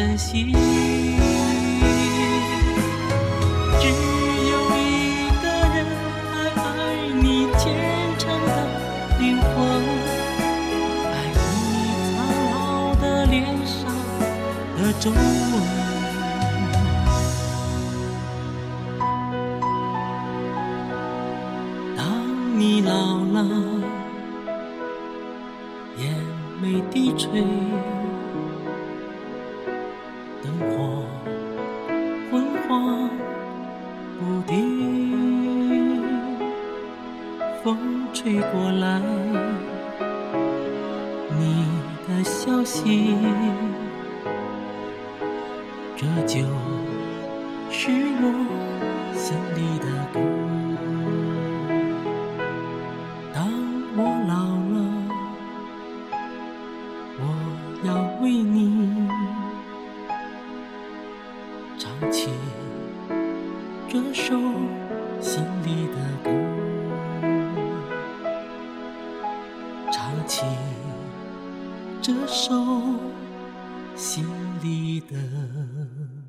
珍惜，只有一个人还爱你虔诚的灵魂，爱你苍老的脸上的皱纹。当你老了，眼眉低垂。火昏黄不定，风吹过来，你的消息，这就是我心里的歌。当我老了，我要为你。唱起这首心里的歌，唱起这首心里的。